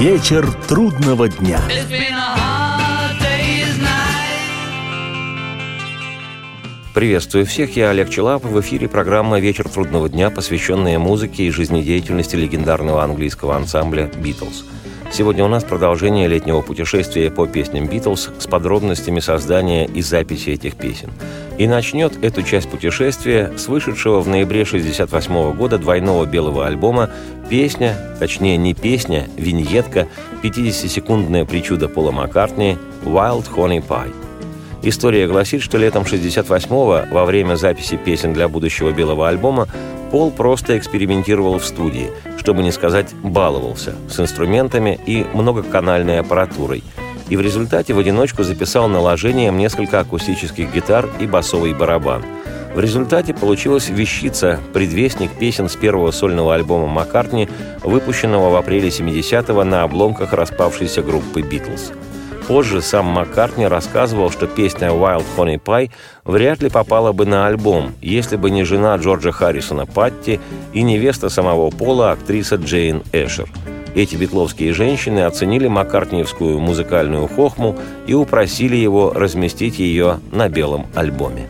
Вечер трудного дня. Приветствую всех, я Олег Челап. В эфире программа «Вечер трудного дня», посвященная музыке и жизнедеятельности легендарного английского ансамбля «Битлз». Сегодня у нас продолжение летнего путешествия по песням «Битлз» с подробностями создания и записи этих песен. И начнет эту часть путешествия с вышедшего в ноябре 1968 года двойного белого альбома песня, точнее не песня, виньетка, 50-секундная причуда Пола Маккартни «Wild Honey Pie». История гласит, что летом 68-го, во время записи песен для будущего белого альбома, Пол просто экспериментировал в студии, чтобы не сказать баловался, с инструментами и многоканальной аппаратурой. И в результате в одиночку записал наложением несколько акустических гитар и басовый барабан. В результате получилась вещица, предвестник песен с первого сольного альбома Маккартни, выпущенного в апреле 70-го на обломках распавшейся группы «Битлз». Позже сам Маккартни рассказывал, что песня «Wild Honey Pie» вряд ли попала бы на альбом, если бы не жена Джорджа Харрисона Патти и невеста самого Пола, актриса Джейн Эшер. Эти битловские женщины оценили маккартниевскую музыкальную хохму и упросили его разместить ее на белом альбоме.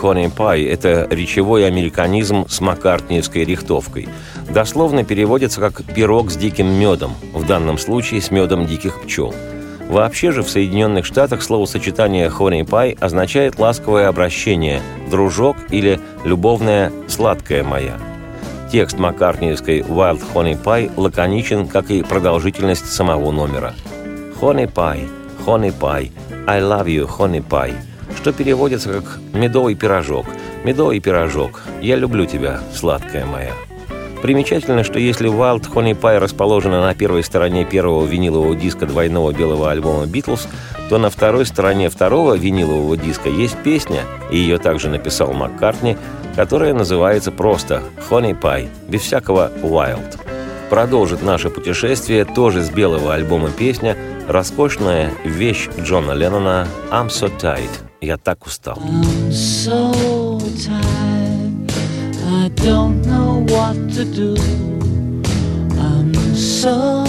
Honey Pie – это речевой американизм с маккартниевской рихтовкой. Дословно переводится как «пирог с диким медом», в данном случае с медом диких пчел. Вообще же в Соединенных Штатах словосочетание «honey pie» означает ласковое обращение, дружок или любовная «сладкая моя». Текст маккартниевской «Wild Honey Pie» лаконичен, как и продолжительность самого номера. «Honey Pie, Honey Pie, I love you, Honey Pie» что переводится как «медовый пирожок». «Медовый пирожок, я люблю тебя, сладкая моя». Примечательно, что если Wild Honey Pie расположена на первой стороне первого винилового диска двойного белого альбома «Битлз», то на второй стороне второго винилового диска есть песня, и ее также написал Маккартни, которая называется просто «Honey Pie», без всякого «Wild». Продолжит наше путешествие тоже с белого альбома песня, роскошная вещь Джона Леннона «I'm so tight». Я так устал. I'm so tired, I don't know what to do. I'm so.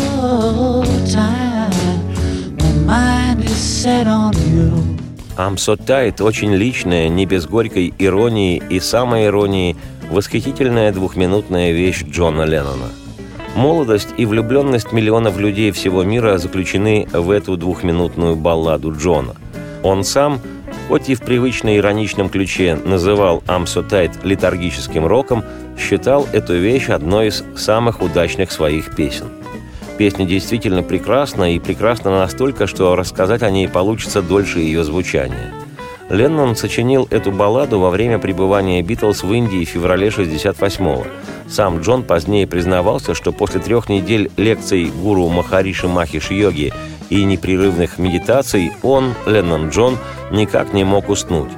I'm so tired очень личная, не без горькой иронии и самой иронии, восхитительная двухминутная вещь Джона Леннона. Молодость и влюбленность миллионов людей всего мира заключены в эту двухминутную балладу Джона. Он сам – хоть и в привычно ироничном ключе называл «Амсотайт» литургическим роком, считал эту вещь одной из самых удачных своих песен. Песня действительно прекрасна и прекрасна настолько, что рассказать о ней получится дольше ее звучания. Леннон сочинил эту балладу во время пребывания Битлз в Индии в феврале 68-го. Сам Джон позднее признавался, что после трех недель лекций гуру Махариши Махиш Йоги и непрерывных медитаций он, Леннон Джон, никак не мог уснуть.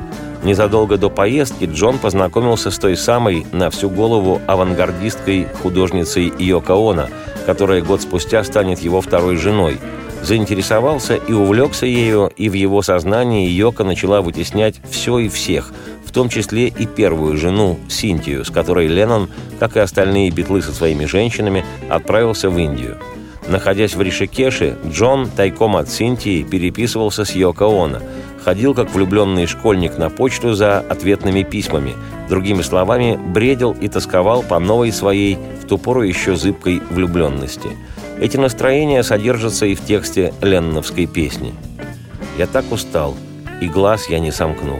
Незадолго до поездки Джон познакомился с той самой на всю голову авангардисткой художницей Йоко Оно, которая год спустя станет его второй женой. Заинтересовался и увлекся ею, и в его сознании Йоко начала вытеснять все и всех, в том числе и первую жену Синтию, с которой Леннон, как и остальные битлы со своими женщинами, отправился в Индию. Находясь в Ришикеше, Джон тайком от Синтии переписывался с Йоко Оно, ходил как влюбленный школьник на почту за ответными письмами, другими словами, бредил и тосковал по новой своей, в ту пору еще зыбкой влюбленности. Эти настроения содержатся и в тексте Ленновской песни. «Я так устал, и глаз я не сомкнул.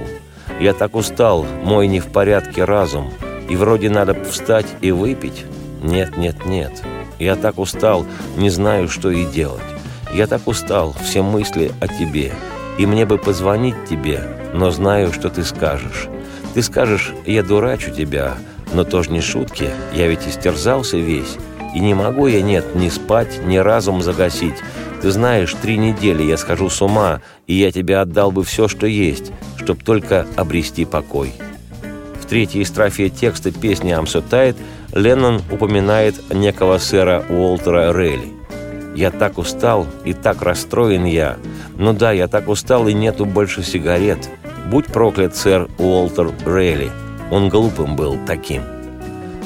Я так устал, мой не в порядке разум, и вроде надо встать и выпить. Нет, нет, нет. Я так устал, не знаю, что и делать. Я так устал, все мысли о тебе. И мне бы позвонить тебе, но знаю, что ты скажешь. Ты скажешь, я дурачу тебя, но тоже не шутки, я ведь истерзался весь. И не могу я, нет, ни спать, ни разум загасить. Ты знаешь, три недели я схожу с ума, и я тебе отдал бы все, что есть, чтоб только обрести покой. В третьей строфе текста песни «Амсо Леннон упоминает некого сэра Уолтера Релли. «Я так устал и так расстроен я. Ну да, я так устал и нету больше сигарет. Будь проклят, сэр Уолтер Релли. Он глупым был таким».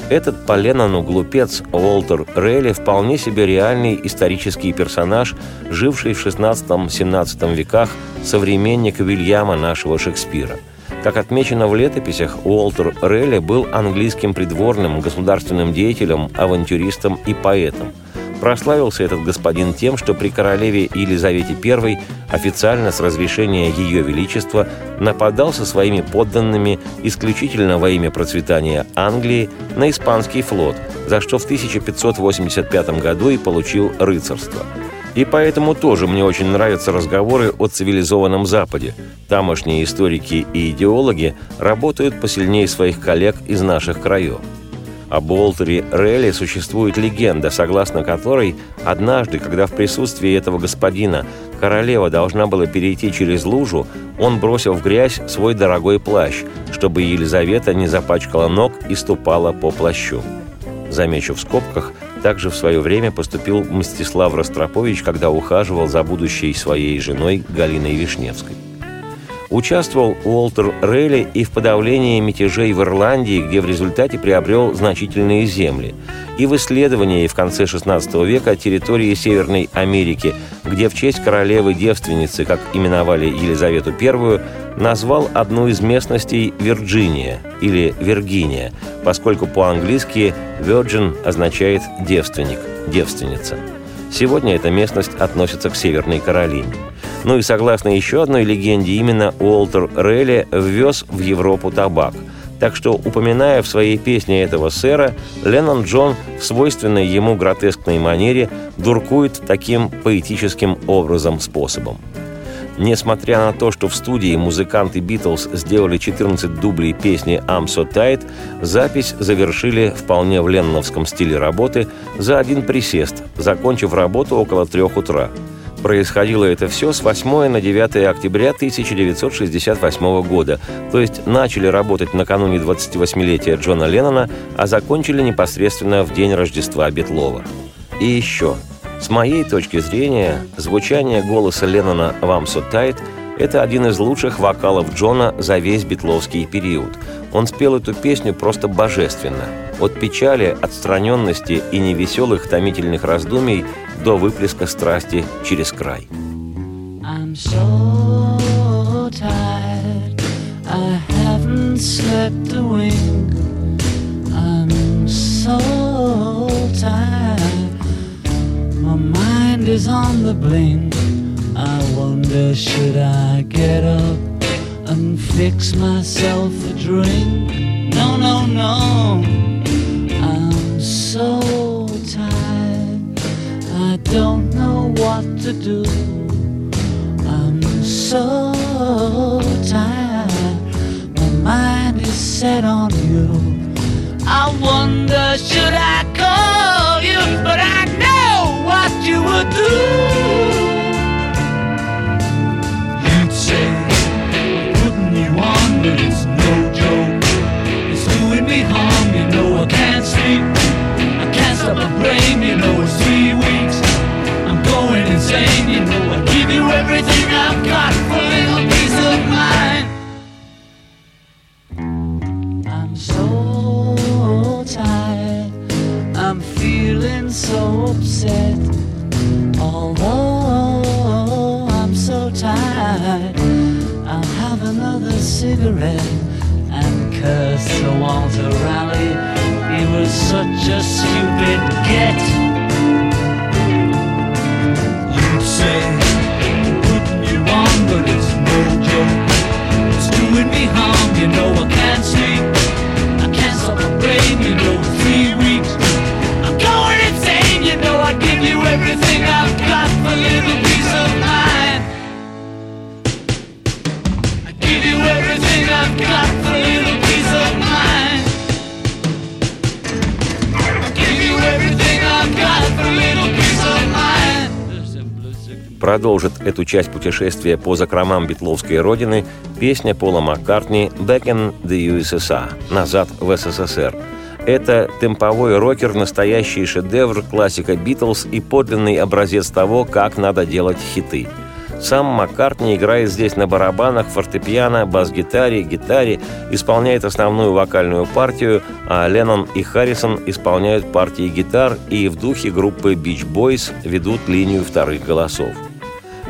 Этот по Леннону глупец Уолтер Релли вполне себе реальный исторический персонаж, живший в XVI-XVII веках, современник Вильяма нашего Шекспира – как отмечено в летописях, Уолтер Релли был английским придворным, государственным деятелем, авантюристом и поэтом. Прославился этот господин тем, что при королеве Елизавете I официально с разрешения Ее Величества нападал со своими подданными исключительно во имя процветания Англии на испанский флот, за что в 1585 году и получил рыцарство – и поэтому тоже мне очень нравятся разговоры о цивилизованном Западе. Тамошние историки и идеологи работают посильнее своих коллег из наших краев. Об Уолтере Релли существует легенда, согласно которой однажды, когда в присутствии этого господина королева должна была перейти через лужу, он бросил в грязь свой дорогой плащ, чтобы Елизавета не запачкала ног и ступала по плащу. Замечу в скобках – также в свое время поступил Мстислав Ростропович, когда ухаживал за будущей своей женой Галиной Вишневской. Участвовал Уолтер Релли и в подавлении мятежей в Ирландии, где в результате приобрел значительные земли, и в исследовании в конце XVI века территории Северной Америки, где в честь королевы-девственницы, как именовали Елизавету I, назвал одну из местностей Вирджиния или Виргиния, поскольку по-английски «virgin» означает «девственник», «девственница». Сегодня эта местность относится к Северной Каролине. Ну и согласно еще одной легенде, именно Уолтер Релли ввез в Европу табак. Так что, упоминая в своей песне этого сэра, Леннон Джон в свойственной ему гротескной манере дуркует таким поэтическим образом способом. Несмотря на то, что в студии музыканты Битлз сделали 14 дублей песни «I'm so tight», запись завершили вполне в ленновском стиле работы за один присест, закончив работу около трех утра. Происходило это все с 8 на 9 октября 1968 года, то есть начали работать накануне 28-летия Джона Леннона, а закончили непосредственно в день Рождества Бетлова. И еще – с моей точки зрения, звучание голоса Леннона «Вам so tight» — это один из лучших вокалов Джона за весь битловский период. Он спел эту песню просто божественно. От печали, отстраненности и невеселых томительных раздумий до выплеска страсти через край. I'm so tired, I haven't slept a wink. I'm so tired. Is on the blink. I wonder, should I get up and fix myself a drink? No, no, no. I'm so tired. I don't know what to do. I'm so tired. My mind is set on you. I wonder, should I call you? But I you would do. You'd say, putting you on, but it's no joke. It's doing me harm, you know I can't sleep. I can't stop the brain, you know it's three weeks. I'm going insane, эту часть путешествия по закромам битловской родины песня Пола Маккартни «Back in the USSR» – «Назад в СССР». Это темповой рокер, настоящий шедевр, классика Битлз и подлинный образец того, как надо делать хиты. Сам Маккартни играет здесь на барабанах, фортепиано, бас-гитаре, гитаре, исполняет основную вокальную партию, а Леннон и Харрисон исполняют партии гитар и в духе группы Beach Boys ведут линию вторых голосов.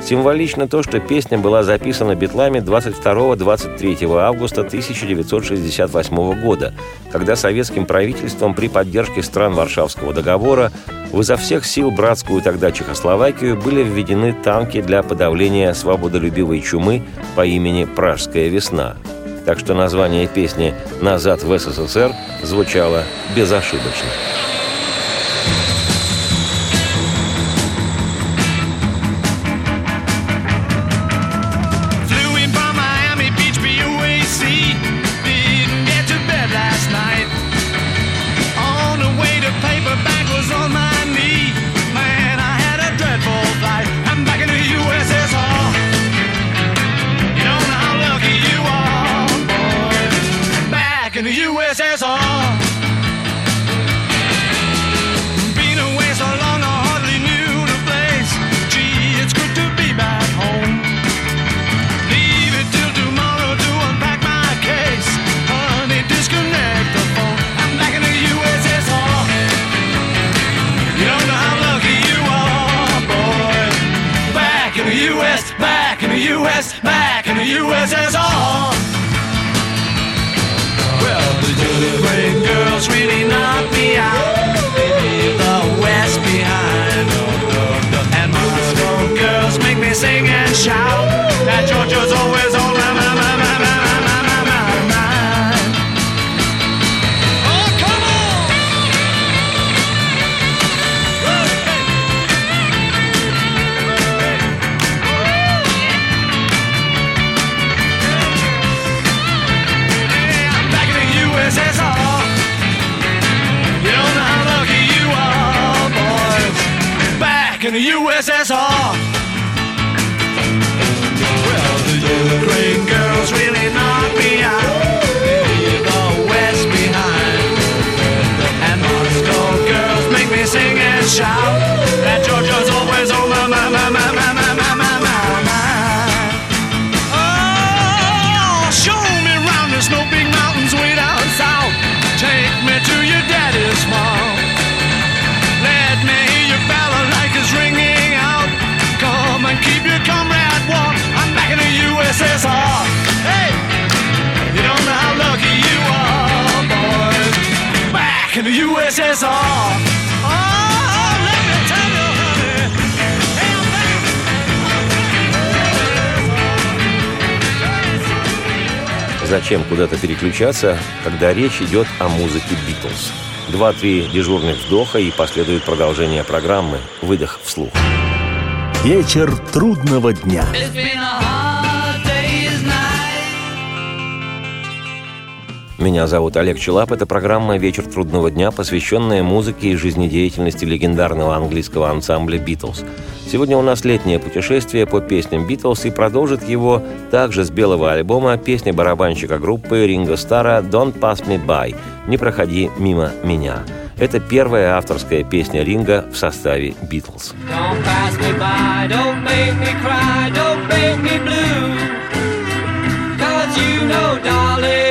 Символично то, что песня была записана битлами 22-23 августа 1968 года, когда советским правительством при поддержке стран Варшавского договора в изо всех сил братскую тогда Чехословакию были введены танки для подавления свободолюбивой чумы по имени «Пражская весна». Так что название песни «Назад в СССР» звучало безошибочно. USSR. Well, the Ukraine girls really knocked me out. Leave the West behind. And Moscow girls make me sing and shout. That Georgia's always in the USSR. Oh, let me tell you, honey. Hey, I'm back. Зачем куда-то переключаться, когда речь идет о музыке Битлз? Два-три дежурных вдоха и последует продолжение программы «Выдох вслух». Вечер трудного дня. Меня зовут Олег Челап. Это программа «Вечер трудного дня», посвященная музыке и жизнедеятельности легендарного английского ансамбля «Битлз». Сегодня у нас летнее путешествие по песням «Битлз» и продолжит его также с белого альбома песня барабанщика группы Ринго Стара «Don't Pass Me By» – «Не проходи мимо меня». Это первая авторская песня Ринга в составе «Битлз». You know, darling,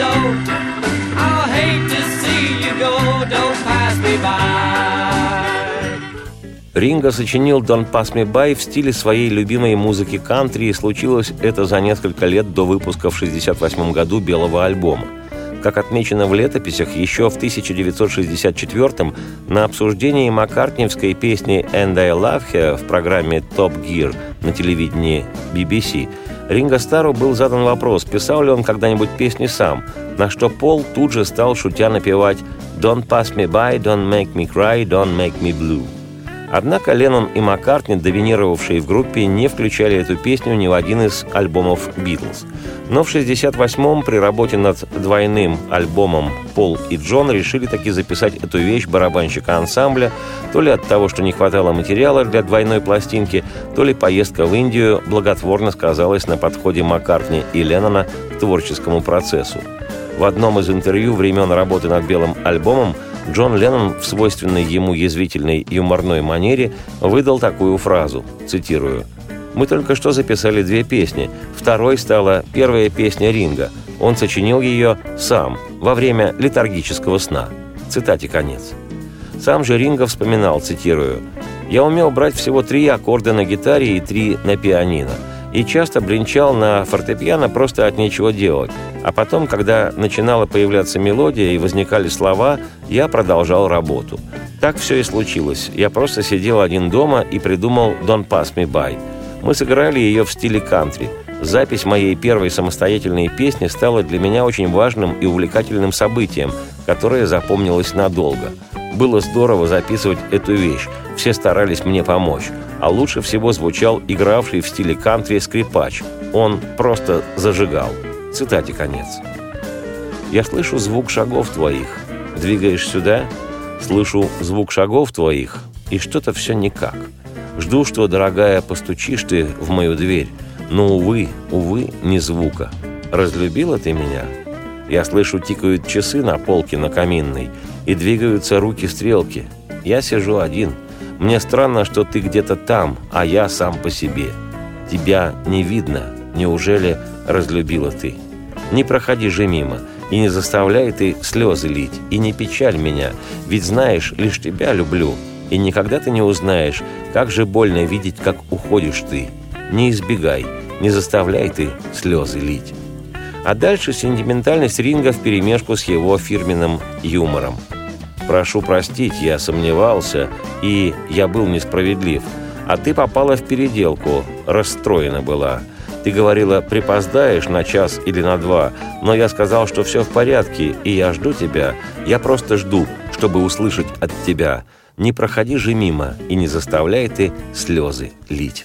so. I'll hate to see you go. Don't pass me by. Ринго сочинил «Don't Pass Me By» в стиле своей любимой музыки кантри, и случилось это за несколько лет до выпуска в 1968 году белого альбома. Как отмечено в летописях, еще в 1964 на обсуждении маккартниевской песни «And I Love Her» в программе «Top Gear» на телевидении BBC Ринго Стару был задан вопрос, писал ли он когда-нибудь песни сам, на что Пол тут же стал шутя напевать «Don't pass me by, don't make me cry, don't make me blue». Однако Леннон и Маккартни, доминировавшие в группе, не включали эту песню ни в один из альбомов «Битлз». Но в 68-м при работе над двойным альбомом Пол и Джон решили таки записать эту вещь барабанщика ансамбля, то ли от того, что не хватало материала для двойной пластинки, то ли поездка в Индию благотворно сказалась на подходе Маккартни и Леннона к творческому процессу. В одном из интервью времен работы над белым альбомом Джон Леннон в свойственной ему язвительной юморной манере выдал такую фразу, цитирую, «Мы только что записали две песни. Второй стала первая песня Ринга. Он сочинил ее сам, во время летаргического сна». Цитате конец. Сам же Ринга вспоминал, цитирую, «Я умел брать всего три аккорда на гитаре и три на пианино и часто бренчал на фортепиано просто от нечего делать. А потом, когда начинала появляться мелодия и возникали слова, я продолжал работу. Так все и случилось. Я просто сидел один дома и придумал «Don't Pass Me By». Мы сыграли ее в стиле кантри. Запись моей первой самостоятельной песни стала для меня очень важным и увлекательным событием, которое запомнилось надолго. Было здорово записывать эту вещь. Все старались мне помочь а лучше всего звучал игравший в стиле кантри скрипач. Он просто зажигал. Цитате конец. «Я слышу звук шагов твоих. Двигаешь сюда? Слышу звук шагов твоих, и что-то все никак. Жду, что, дорогая, постучишь ты в мою дверь, но, увы, увы, ни звука. Разлюбила ты меня? Я слышу, тикают часы на полке на каминной, и двигаются руки-стрелки. Я сижу один — мне странно, что ты где-то там, а я сам по себе. Тебя не видно. Неужели разлюбила ты? Не проходи же мимо, и не заставляй ты слезы лить, и не печаль меня, ведь знаешь, лишь тебя люблю, и никогда ты не узнаешь, как же больно видеть, как уходишь ты. Не избегай, не заставляй ты слезы лить. А дальше сентиментальность Ринга вперемешку с его фирменным юмором – Прошу простить, я сомневался, и я был несправедлив. А ты попала в переделку, расстроена была. Ты говорила, припоздаешь на час или на два, но я сказал, что все в порядке, и я жду тебя. Я просто жду, чтобы услышать от тебя. Не проходи же мимо и не заставляй ты слезы лить.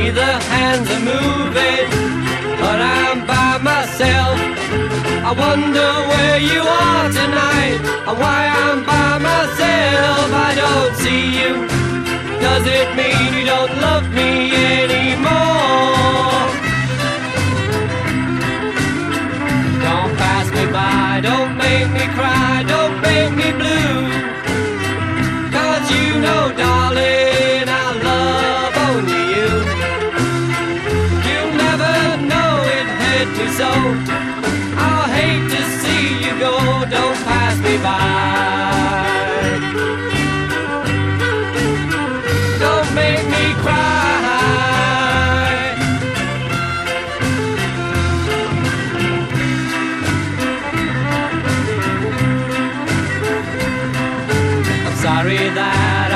See the hands are moving, but I'm by myself. I wonder where you are tonight, and why I'm by myself. I don't see you. Does it mean you don't love me anymore?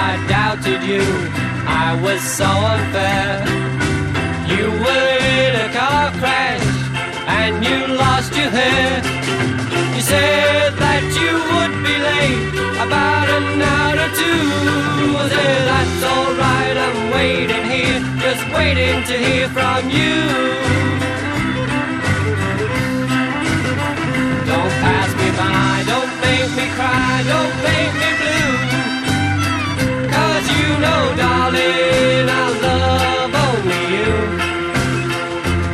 I doubted you, I was so unfair. You were in a car crash and you lost your hair said that you would be late about an hour or two. I said, that's alright, I'm waiting here, just waiting to hear from you. Don't pass me by, don't make me cry, don't make me blue. Cause you know, darling, I love only you.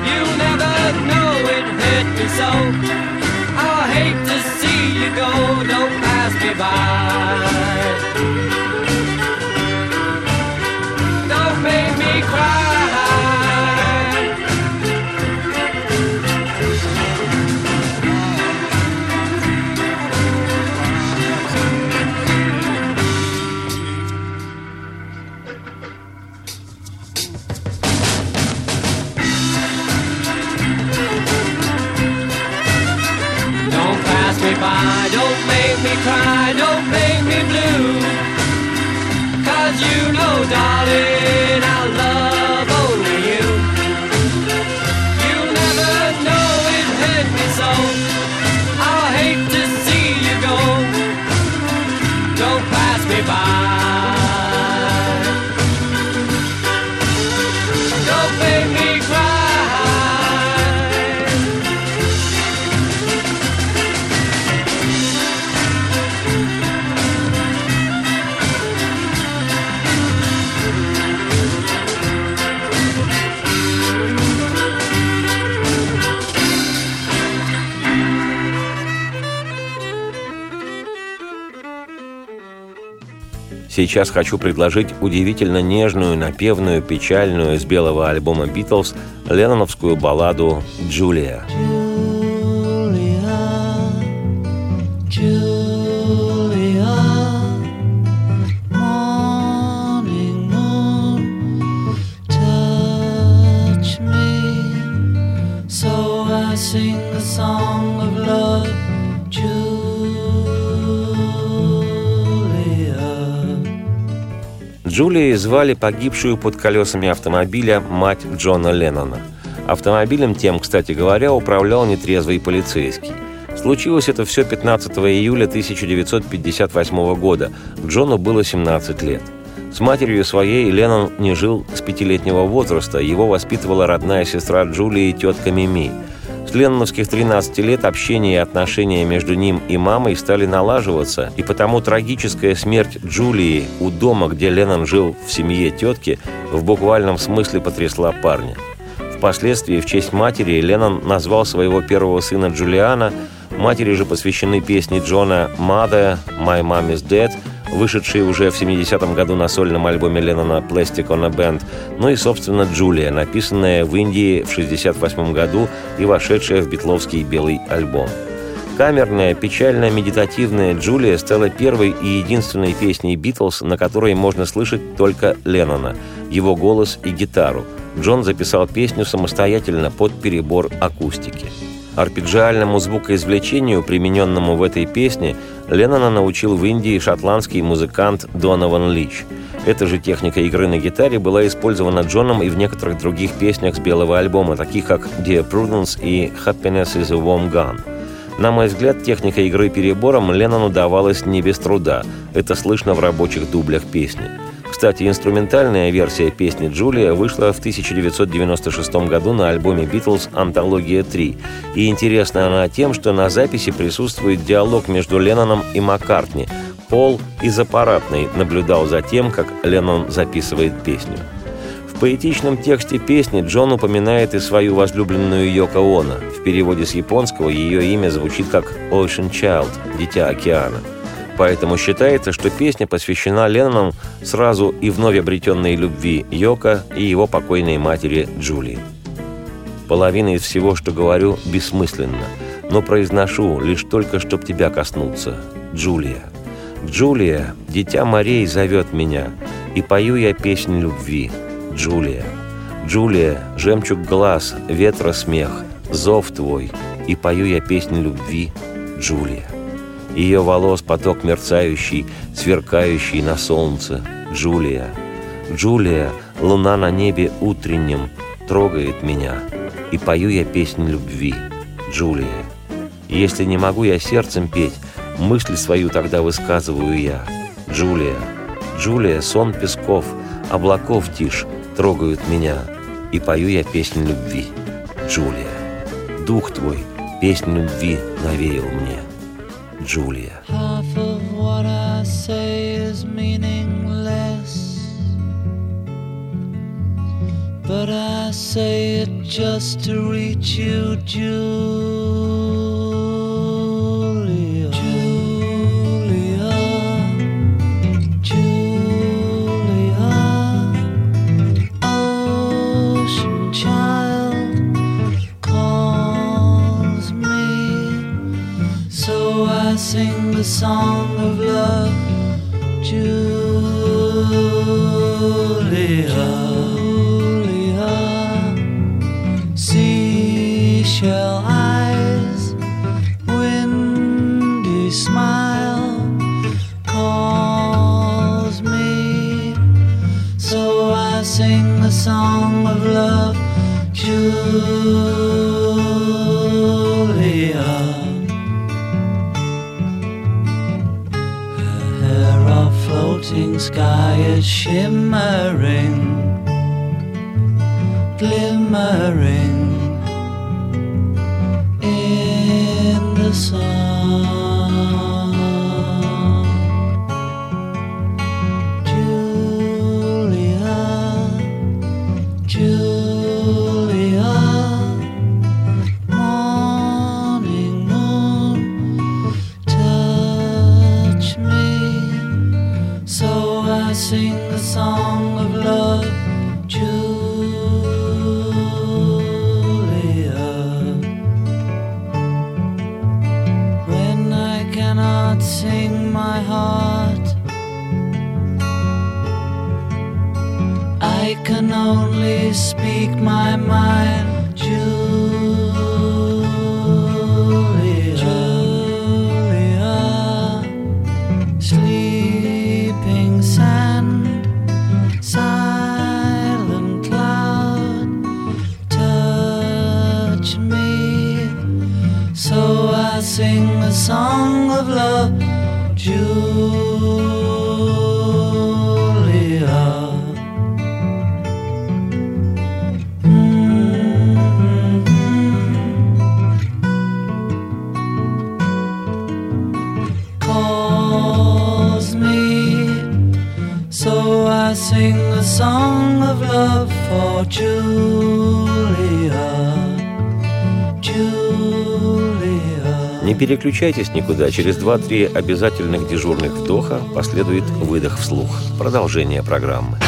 You'll never know it hit me so you go, don't pass me by. Cry, don't make me blue. Cause you know, darling, I love Сейчас хочу предложить удивительно нежную, напевную, печальную с белого альбома «Битлз» ленноновскую балладу «Джулия». sing Джулией звали погибшую под колесами автомобиля мать Джона Леннона. Автомобилем тем, кстати говоря, управлял нетрезвый полицейский. Случилось это все 15 июля 1958 года. Джону было 17 лет. С матерью своей Леннон не жил с пятилетнего возраста. Его воспитывала родная сестра Джулии тетка Мими – с ленноновских 13 лет общение и отношения между ним и мамой стали налаживаться, и потому трагическая смерть Джулии у дома, где Леннон жил в семье тетки, в буквальном смысле потрясла парня. Впоследствии в честь матери Леннон назвал своего первого сына Джулиана, матери же посвящены песни Джона «Mother», «My Mom is Dead», вышедшие уже в 70-м году на сольном альбоме Леннона «Plastic on a Band», ну и, собственно, «Джулия», написанная в Индии в 68 году и вошедшая в битловский белый альбом. Камерная, печальная, медитативная «Джулия» стала первой и единственной песней «Битлз», на которой можно слышать только Леннона, его голос и гитару. Джон записал песню самостоятельно под перебор акустики. Арпеджиальному звукоизвлечению, примененному в этой песне, Леннона научил в Индии шотландский музыкант Донован Лич. Эта же техника игры на гитаре была использована Джоном и в некоторых других песнях с белого альбома, таких как «Dear Prudence» и «Happiness is a Warm Gun». На мой взгляд, техника игры перебором Леннону давалась не без труда. Это слышно в рабочих дублях песни. Кстати, инструментальная версия песни «Джулия» вышла в 1996 году на альбоме «Битлз. Антология 3». И интересна она тем, что на записи присутствует диалог между Ленноном и Маккартни. Пол из аппаратной наблюдал за тем, как Леннон записывает песню. В поэтичном тексте песни Джон упоминает и свою возлюбленную Йоко Оно. В переводе с японского ее имя звучит как «Ocean Child» – «Дитя океана». Поэтому считается, что песня посвящена Леннону сразу и вновь обретенной любви Йока и его покойной матери Джулии. Половина из всего, что говорю, бессмысленно, но произношу лишь только, чтоб тебя коснуться. Джулия. Джулия, дитя морей, зовет меня, и пою я песнь любви. Джулия. Джулия, жемчуг глаз, ветра смех, зов твой, и пою я песнь любви. Джулия. Ее волос поток мерцающий, сверкающий на солнце. Джулия. Джулия, луна на небе утреннем, трогает меня. И пою я песнь любви. Джулия. если не могу я сердцем петь, мысль свою тогда высказываю я. Джулия. Джулия, сон песков, облаков тишь, трогают меня. И пою я песнь любви. Джулия. Дух твой, песнь любви навеял мне. Julia. Half of what I say is meaningless, but I say it just to reach you, Julia. The song of love, Julia. speak my mind, Julie. Переключайтесь никуда. Через 2-3 обязательных дежурных вдоха последует выдох вслух. Продолжение программы.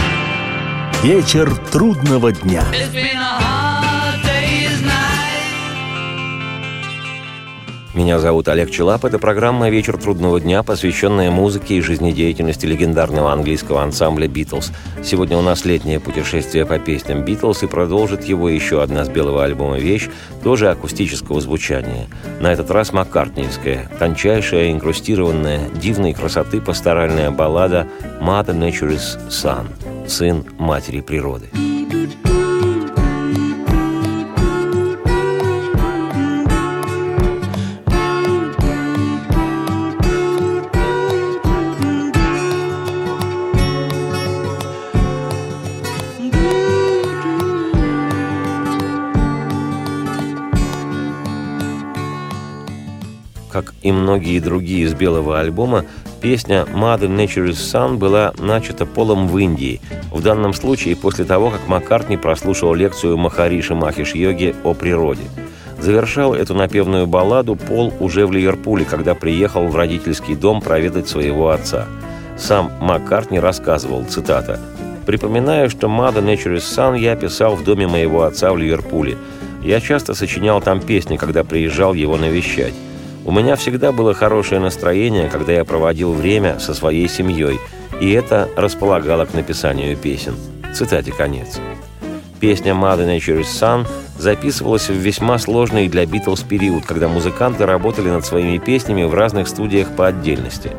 Вечер трудного дня. Меня зовут Олег Челап. Это программа «Вечер трудного дня», посвященная музыке и жизнедеятельности легендарного английского ансамбля «Битлз». Сегодня у нас летнее путешествие по песням «Битлз» и продолжит его еще одна с белого альбома вещь, тоже акустического звучания. На этот раз маккартниевская, тончайшая, инкрустированная, дивной красоты пасторальная баллада «Mother Nature's Son» – «Сын матери природы». Многие другие из белого альбома, песня «Mother Nature's Son» была начата Полом в Индии, в данном случае после того, как Маккартни прослушал лекцию Махариши Махиш Йоги о природе. Завершал эту напевную балладу Пол уже в Ливерпуле, когда приехал в родительский дом проведать своего отца. Сам Маккартни рассказывал, цитата, «Припоминаю, что «Mother Nature's Son» я писал в доме моего отца в Ливерпуле. Я часто сочинял там песни, когда приезжал его навещать. У меня всегда было хорошее настроение, когда я проводил время со своей семьей, и это располагало к написанию песен. Цитате конец. Песня «Mother Nature's Son» записывалась в весьма сложный для Битлз период, когда музыканты работали над своими песнями в разных студиях по отдельности.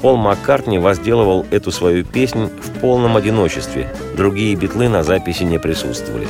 Пол Маккартни возделывал эту свою песнь в полном одиночестве. Другие битлы на записи не присутствовали.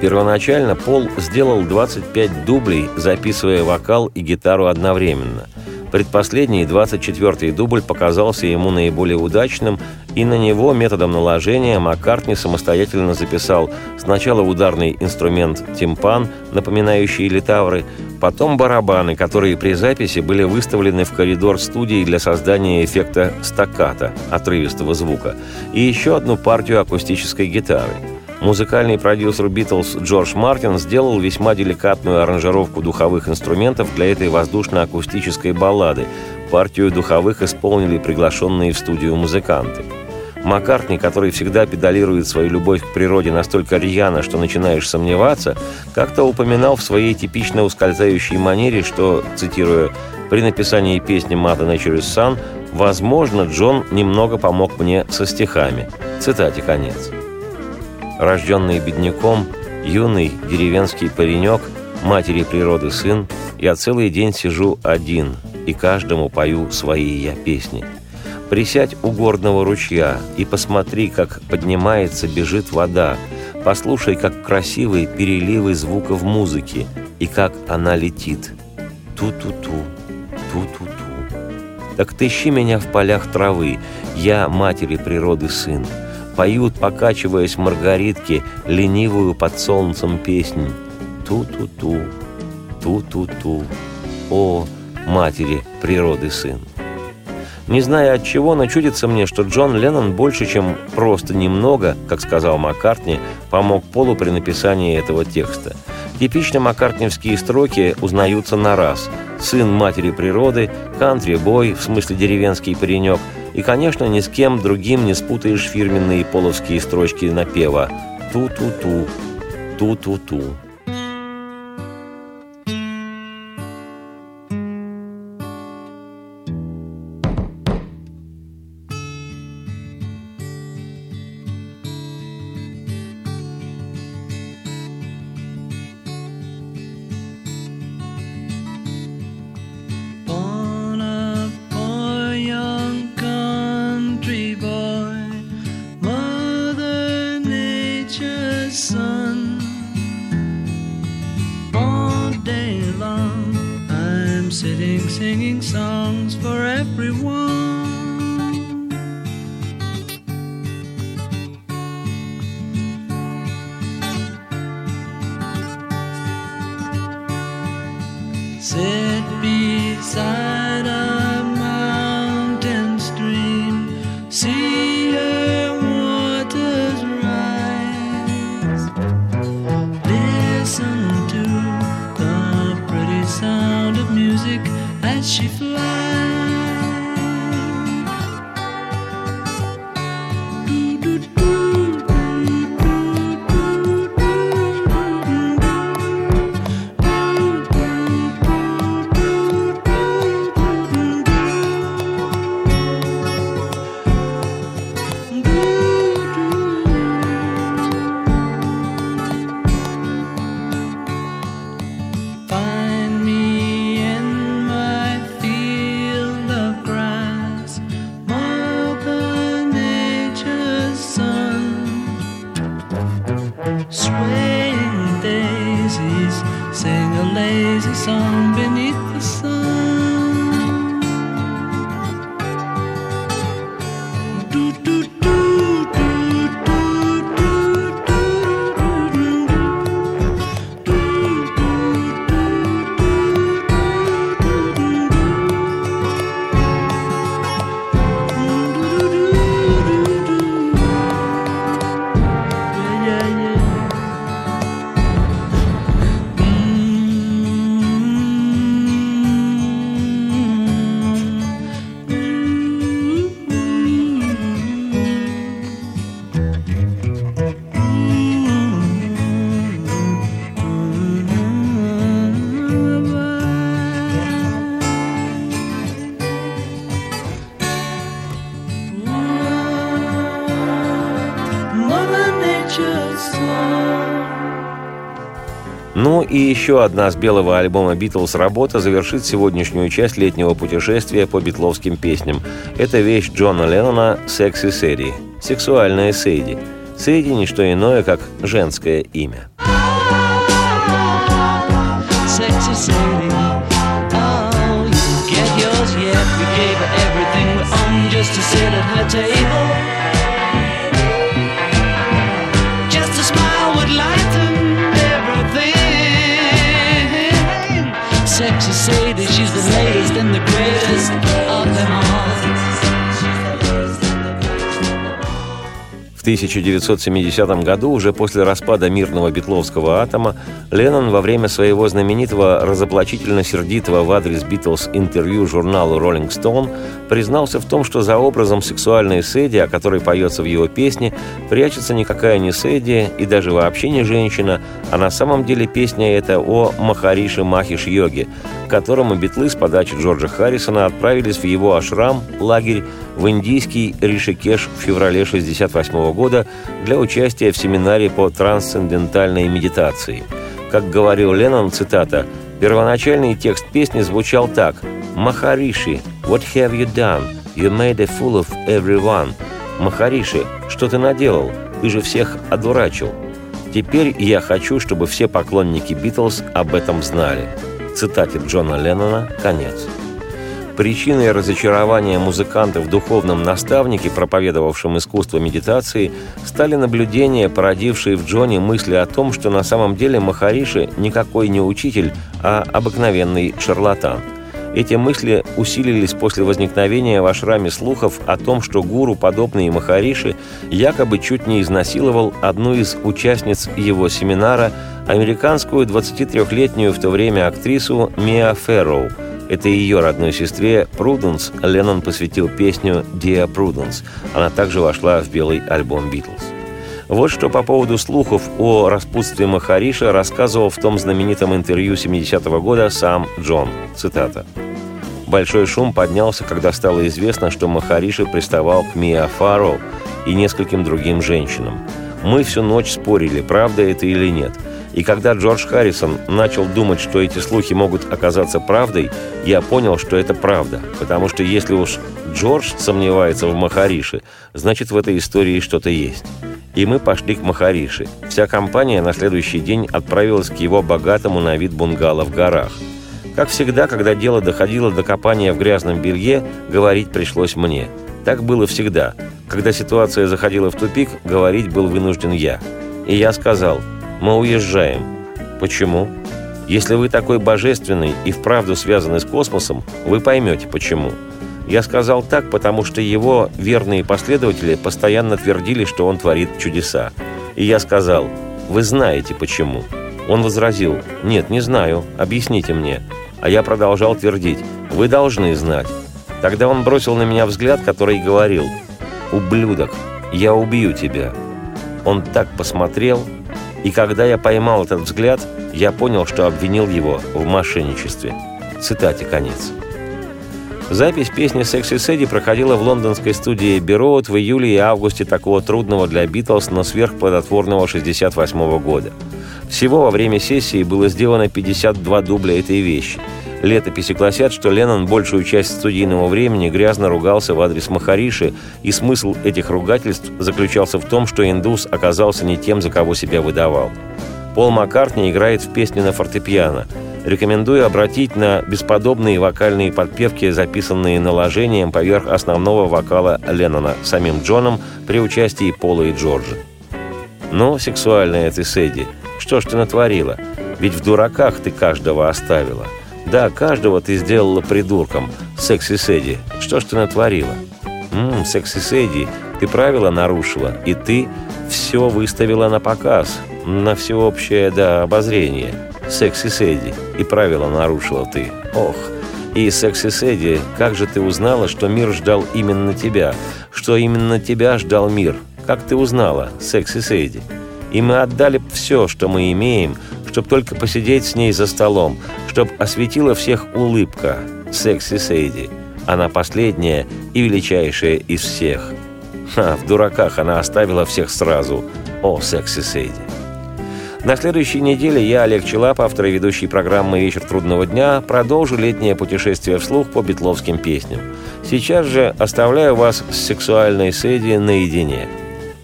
Первоначально Пол сделал 25 дублей, записывая вокал и гитару одновременно. Предпоследний, 24-й дубль показался ему наиболее удачным, и на него методом наложения Маккартни самостоятельно записал сначала ударный инструмент тимпан, напоминающий литавры, потом барабаны, которые при записи были выставлены в коридор студии для создания эффекта стакката, отрывистого звука, и еще одну партию акустической гитары – Музыкальный продюсер Битлз Джордж Мартин сделал весьма деликатную аранжировку духовых инструментов для этой воздушно-акустической баллады. Партию духовых исполнили приглашенные в студию музыканты. Маккартни, который всегда педалирует свою любовь к природе настолько рьяно, что начинаешь сомневаться, как-то упоминал в своей типично ускользающей манере, что, цитируя, «при написании песни «Mother Nature's Son» возможно, Джон немного помог мне со стихами». Цитате конец. Рожденный бедняком, юный деревенский паренек, матери природы сын, я целый день сижу один и каждому пою свои я песни. Присядь у горного ручья и посмотри, как поднимается, бежит вода. Послушай, как красивые переливы звуков музыки и как она летит. Ту-ту-ту, ту-ту-ту. Так ты ищи меня в полях травы, я матери природы сын поют, покачиваясь маргаритки, ленивую под солнцем песнь. Ту-ту-ту, ту-ту-ту, о, матери природы сын. Не зная от чего, но чудится мне, что Джон Леннон больше, чем просто немного, как сказал Маккартни, помог Полу при написании этого текста. Типично маккартневские строки узнаются на раз. Сын матери природы, кантри-бой, в смысле деревенский паренек – и, конечно, ни с кем другим не спутаешь фирменные половские строчки напева «ту-ту-ту, ту-ту-ту». Ну и еще одна с белого альбома «Битлз» работа завершит сегодняшнюю часть летнего путешествия по битловским песням. Это вещь Джона Леннона «Секси Сэдди» – «Сексуальная Сэйди». Сэйди – не что иное, как женское имя. just to sit at her table she's the latest and the greatest of them all. В 1970 году, уже после распада мирного битловского атома, Леннон во время своего знаменитого разоблачительно-сердитого в адрес Битлз интервью журналу Rolling Stone признался в том, что за образом сексуальной Сэдди, о которой поется в его песне, прячется никакая не Сэдди и даже вообще не женщина, а на самом деле песня эта о Махарише Махиш-йоге, к которому битлы с подачи Джорджа Харрисона отправились в его ашрам, лагерь в индийский Ришикеш в феврале 1968 года для участия в семинаре по трансцендентальной медитации. Как говорил Леннон, цитата, первоначальный текст песни звучал так «Махариши, what have you done? You made a fool of everyone». «Махариши, что ты наделал? Ты же всех одурачил». Теперь я хочу, чтобы все поклонники Битлз об этом знали. Цитате Джона Леннона конец. Причиной разочарования музыкантов в духовном наставнике, проповедовавшем искусство медитации, стали наблюдения, породившие в Джоне мысли о том, что на самом деле Махариши никакой не учитель, а обыкновенный шарлатан. Эти мысли усилились после возникновения в ашраме слухов о том, что гуру, подобный Махариши, якобы чуть не изнасиловал одну из участниц его семинара, американскую 23-летнюю в то время актрису Миа Ферроу – это ее родной сестре Пруденс Леннон посвятил песню «Dear Prudence». Она также вошла в белый альбом «Битлз». Вот что по поводу слухов о распутстве Махариша рассказывал в том знаменитом интервью 70-го года сам Джон. Цитата. Большой шум поднялся, когда стало известно, что Махариши приставал к Миа Фаро и нескольким другим женщинам. Мы всю ночь спорили, правда это или нет – и когда Джордж Харрисон начал думать, что эти слухи могут оказаться правдой, я понял, что это правда. Потому что если уж Джордж сомневается в Махарише, значит в этой истории что-то есть. И мы пошли к Махарише. Вся компания на следующий день отправилась к его богатому на вид бунгало в горах. Как всегда, когда дело доходило до копания в грязном белье, говорить пришлось мне. Так было всегда. Когда ситуация заходила в тупик, говорить был вынужден я. И я сказал – мы уезжаем. Почему? Если вы такой божественный и вправду связаны с космосом, вы поймете, почему. Я сказал так, потому что его верные последователи постоянно твердили, что он творит чудеса. И я сказал, вы знаете, почему. Он возразил, нет, не знаю, объясните мне. А я продолжал твердить, вы должны знать. Тогда он бросил на меня взгляд, который говорил, «Ублюдок, я убью тебя». Он так посмотрел, и когда я поймал этот взгляд, я понял, что обвинил его в мошенничестве. Цитате конец. Запись песни «Секси Сэдди» проходила в лондонской студии «Бероуд» в июле и августе такого трудного для Битлз, но сверхплодотворного 68 года. Всего во время сессии было сделано 52 дубля этой вещи – Летописи гласят, что Леннон большую часть студийного времени грязно ругался в адрес Махариши, и смысл этих ругательств заключался в том, что индус оказался не тем, за кого себя выдавал. Пол Маккартни играет в песне на фортепиано. Рекомендую обратить на бесподобные вокальные подпевки, записанные наложением поверх основного вокала Леннона самим Джоном при участии Пола и Джорджа. «Ну, сексуальная ты, Сэдди, что ж ты натворила? Ведь в дураках ты каждого оставила». Да, каждого ты сделала придурком, секси Сэдди. Что ж ты натворила? Ммм, секси Сэдди, ты правила нарушила, и ты все выставила на показ, на всеобщее, да, обозрение. Секси Сэдди, и правила нарушила ты. Ох, и секси Сэдди, как же ты узнала, что мир ждал именно тебя, что именно тебя ждал мир? Как ты узнала, секси Сэдди? И мы отдали все, что мы имеем, чтобы только посидеть с ней за столом, чтобы осветила всех улыбка, секси Сейди. Она последняя и величайшая из всех. Ха, в дураках она оставила всех сразу. О, секси Сейди. На следующей неделе я, Олег Челап, автор и ведущий программы «Вечер трудного дня», продолжу летнее путешествие вслух по битловским песням. Сейчас же оставляю вас с сексуальной Сэдди наедине.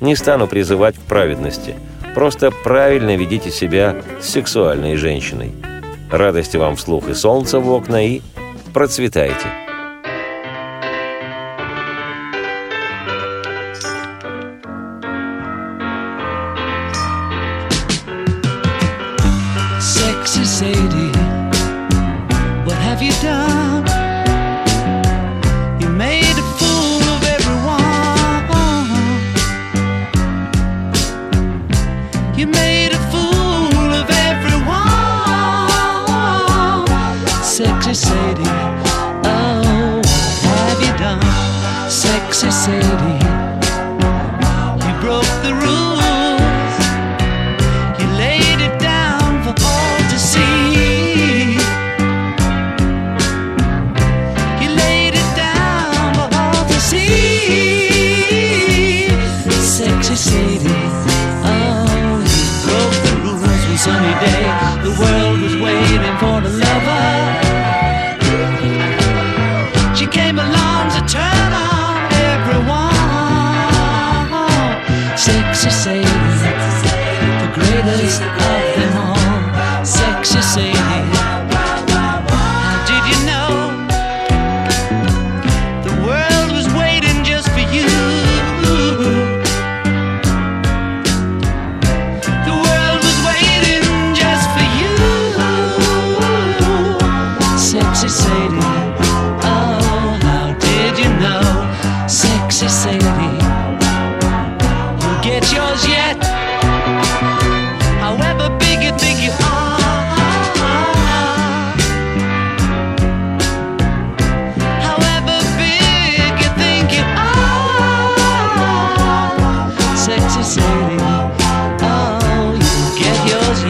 Не стану призывать к праведности – Просто правильно ведите себя с сексуальной женщиной. Радости вам вслух и солнца в окна, и процветайте!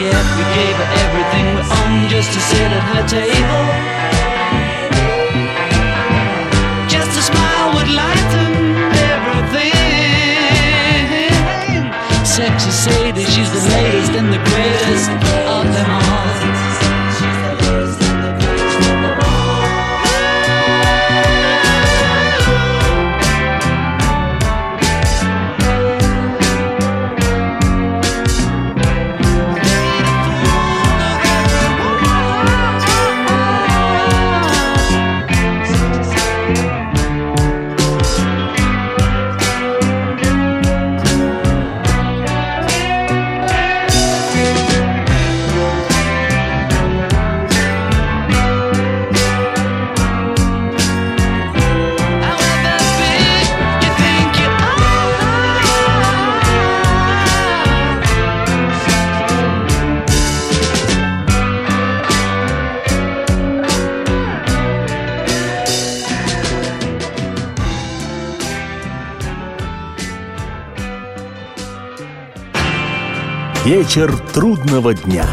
yet we gave her everything we owned just to sit at her table. Just a smile would lighten everything. Sexy Sadie, she's the latest and the greatest. Вечер трудного дня.